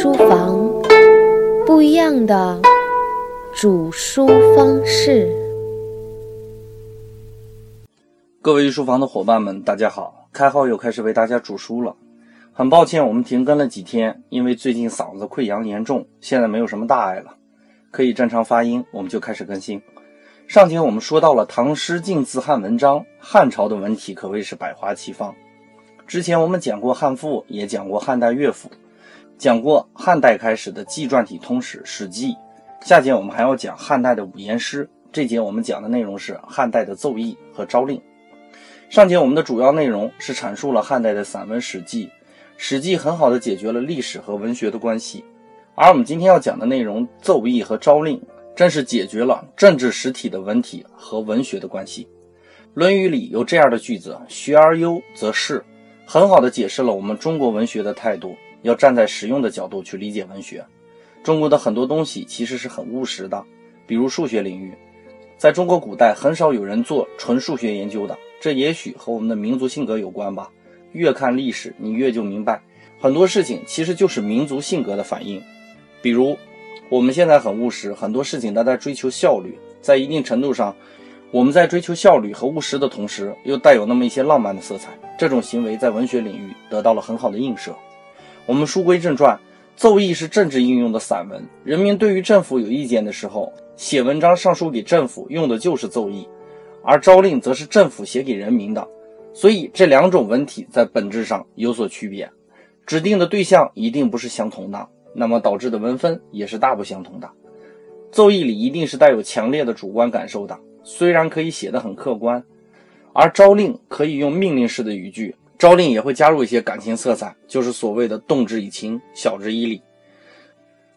书房，不一样的煮书方式。各位御书房的伙伴们，大家好！开号又开始为大家煮书了。很抱歉，我们停更了几天，因为最近嗓子溃疡严重，现在没有什么大碍了，可以正常发音，我们就开始更新。上节我们说到了唐诗晋字汉文章，汉朝的文体可谓是百花齐放。之前我们讲过汉赋，也讲过汉代乐府。讲过汉代开始的纪传体通史《史记》，下节我们还要讲汉代的五言诗。这节我们讲的内容是汉代的奏议和诏令。上节我们的主要内容是阐述了汉代的散文《史记》，《史记》很好的解决了历史和文学的关系。而我们今天要讲的内容奏议和诏令，正是解决了政治实体的文体和文学的关系。《论语》里有这样的句子：“学而优则仕”，很好的解释了我们中国文学的态度。要站在实用的角度去理解文学。中国的很多东西其实是很务实的，比如数学领域，在中国古代很少有人做纯数学研究的，这也许和我们的民族性格有关吧。越看历史，你越就明白，很多事情其实就是民族性格的反应。比如我们现在很务实，很多事情都在追求效率，在一定程度上，我们在追求效率和务实的同时，又带有那么一些浪漫的色彩。这种行为在文学领域得到了很好的映射。我们书归正传，奏议是政治应用的散文。人民对于政府有意见的时候，写文章上书给政府，用的就是奏议；而诏令则是政府写给人民的。所以这两种文体在本质上有所区别，指定的对象一定不是相同的，那么导致的文风也是大不相同的。奏议里一定是带有强烈的主观感受的，虽然可以写得很客观，而诏令可以用命令式的语句。诏令也会加入一些感情色彩，就是所谓的动之以情，晓之以理。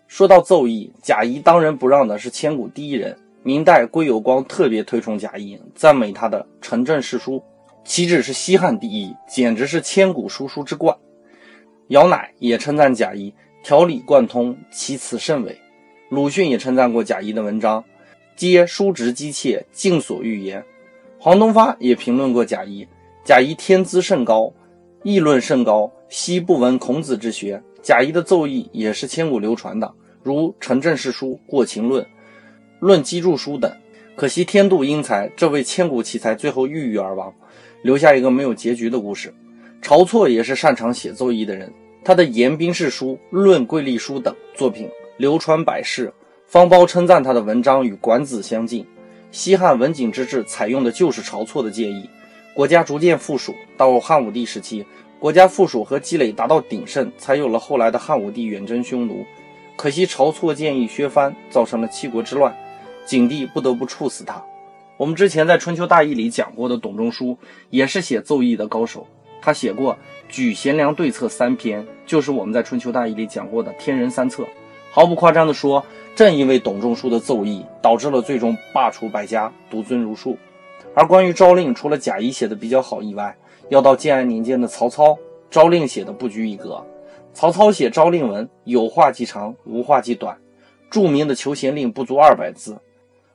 说到奏议，贾谊当仁不让的是千古第一人。明代归有光特别推崇贾谊，赞美他的陈政事书，岂止是西汉第一，简直是千古书书之冠。姚鼐也称赞贾谊条理贯通，其辞甚伟。鲁迅也称赞过贾谊的文章，皆书直机切，尽所欲言。黄东发也评论过贾谊。贾谊天资甚高，议论甚高，昔不闻孔子之学。贾谊的奏议也是千古流传的，如《陈政事书》《过秦论》《论机注书》等。可惜天妒英才，这位千古奇才最后郁郁而亡，留下一个没有结局的故事。晁错也是擅长写奏议的人，他的《言兵事书》《论贵历书》等作品流传百世。方苞称赞他的文章与管子相近。西汉文景之治采用的就是晁错的建议。国家逐渐富庶，到汉武帝时期，国家富庶和积累达到鼎盛，才有了后来的汉武帝远征匈奴。可惜晁错建议削藩，造成了七国之乱，景帝不得不处死他。我们之前在《春秋大义》里讲过的董仲舒，也是写奏议的高手。他写过《举贤良对策》三篇，就是我们在《春秋大义》里讲过的“天人三策”。毫不夸张地说，正因为董仲舒的奏议，导致了最终罢黜百家，独尊儒术。而关于诏令，除了贾谊写的比较好以外，要到建安年间的曹操，诏令写的不拘一格。曹操写诏令文，有话即长，无话即短。著名的求贤令不足二百字，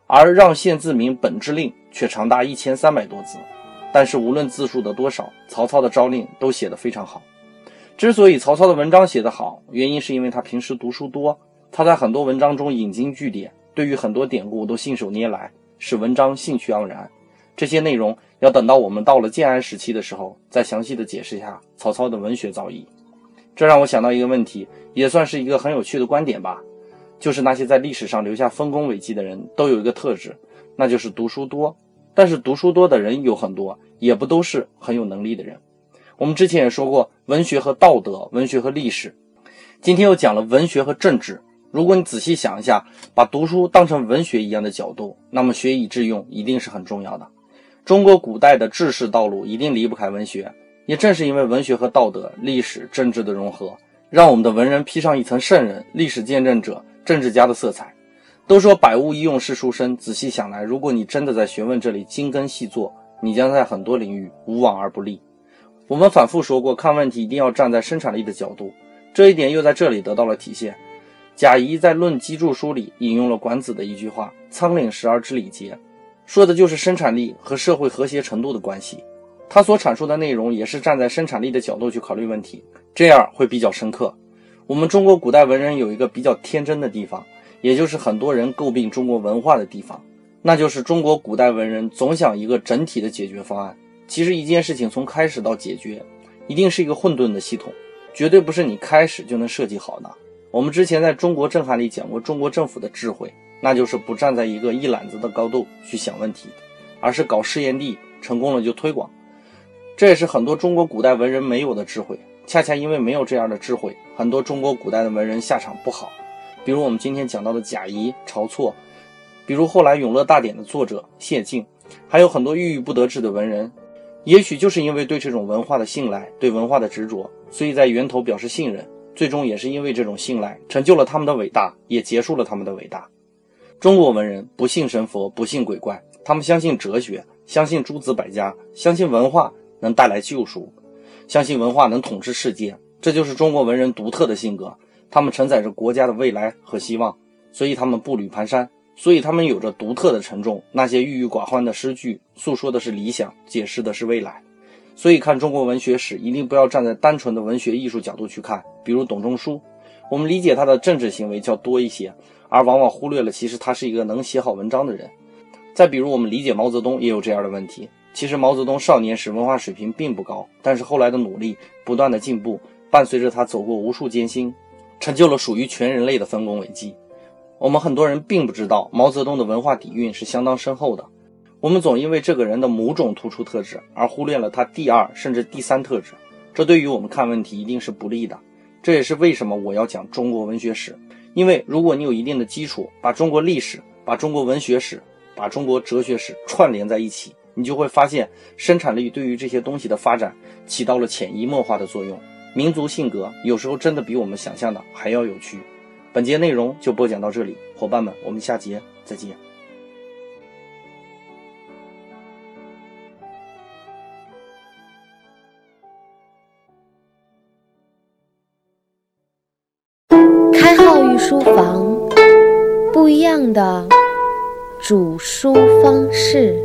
而让县自明本之令却长达一千三百多字。但是无论字数的多少，曹操的诏令都写得非常好。之所以曹操的文章写得好，原因是因为他平时读书多，他在很多文章中引经据典，对于很多典故都信手拈来，使文章兴趣盎然。这些内容要等到我们到了建安时期的时候，再详细的解释一下曹操的文学造诣。这让我想到一个问题，也算是一个很有趣的观点吧，就是那些在历史上留下丰功伟绩的人都有一个特质，那就是读书多。但是读书多的人有很多，也不都是很有能力的人。我们之前也说过，文学和道德，文学和历史。今天又讲了文学和政治。如果你仔细想一下，把读书当成文学一样的角度，那么学以致用一定是很重要的。中国古代的治世道路一定离不开文学，也正是因为文学和道德、历史、政治的融合，让我们的文人披上一层圣人、历史见证者、政治家的色彩。都说百无一用是书生，仔细想来，如果你真的在学问这里精耕细作，你将在很多领域无往而不利。我们反复说过，看问题一定要站在生产力的角度，这一点又在这里得到了体现。贾谊在《论机注书》里引用了管子的一句话：“仓廪实而知礼节。”说的就是生产力和社会和谐程度的关系。他所阐述的内容也是站在生产力的角度去考虑问题，这样会比较深刻。我们中国古代文人有一个比较天真的地方，也就是很多人诟病中国文化的地方，那就是中国古代文人总想一个整体的解决方案。其实一件事情从开始到解决，一定是一个混沌的系统，绝对不是你开始就能设计好的。我们之前在中国震撼里讲过中国政府的智慧，那就是不站在一个一揽子的高度去想问题，而是搞试验地，成功了就推广。这也是很多中国古代文人没有的智慧。恰恰因为没有这样的智慧，很多中国古代的文人下场不好。比如我们今天讲到的贾谊、晁错，比如后来《永乐大典》的作者谢晋，还有很多郁郁不得志的文人。也许就是因为对这种文化的信赖、对文化的执着，所以在源头表示信任，最终也是因为这种信赖，成就了他们的伟大，也结束了他们的伟大。中国文人不信神佛，不信鬼怪，他们相信哲学，相信诸子百家，相信文化能带来救赎。相信文化能统治世界，这就是中国文人独特的性格。他们承载着国家的未来和希望，所以他们步履蹒跚，所以他们有着独特的沉重。那些郁郁寡欢的诗句，诉说的是理想，解释的是未来。所以看中国文学史，一定不要站在单纯的文学艺术角度去看。比如董仲舒，我们理解他的政治行为较多一些，而往往忽略了其实他是一个能写好文章的人。再比如我们理解毛泽东，也有这样的问题。其实毛泽东少年时文化水平并不高，但是后来的努力、不断的进步，伴随着他走过无数艰辛，成就了属于全人类的丰功伟绩。我们很多人并不知道毛泽东的文化底蕴是相当深厚的。我们总因为这个人的某种突出特质而忽略了他第二甚至第三特质，这对于我们看问题一定是不利的。这也是为什么我要讲中国文学史，因为如果你有一定的基础，把中国历史、把中国文学史、把中国哲学史串联在一起。你就会发现，生产力对于这些东西的发展起到了潜移默化的作用。民族性格有时候真的比我们想象的还要有趣。本节内容就播讲到这里，伙伴们，我们下节再见。书房，不一样的煮书方式。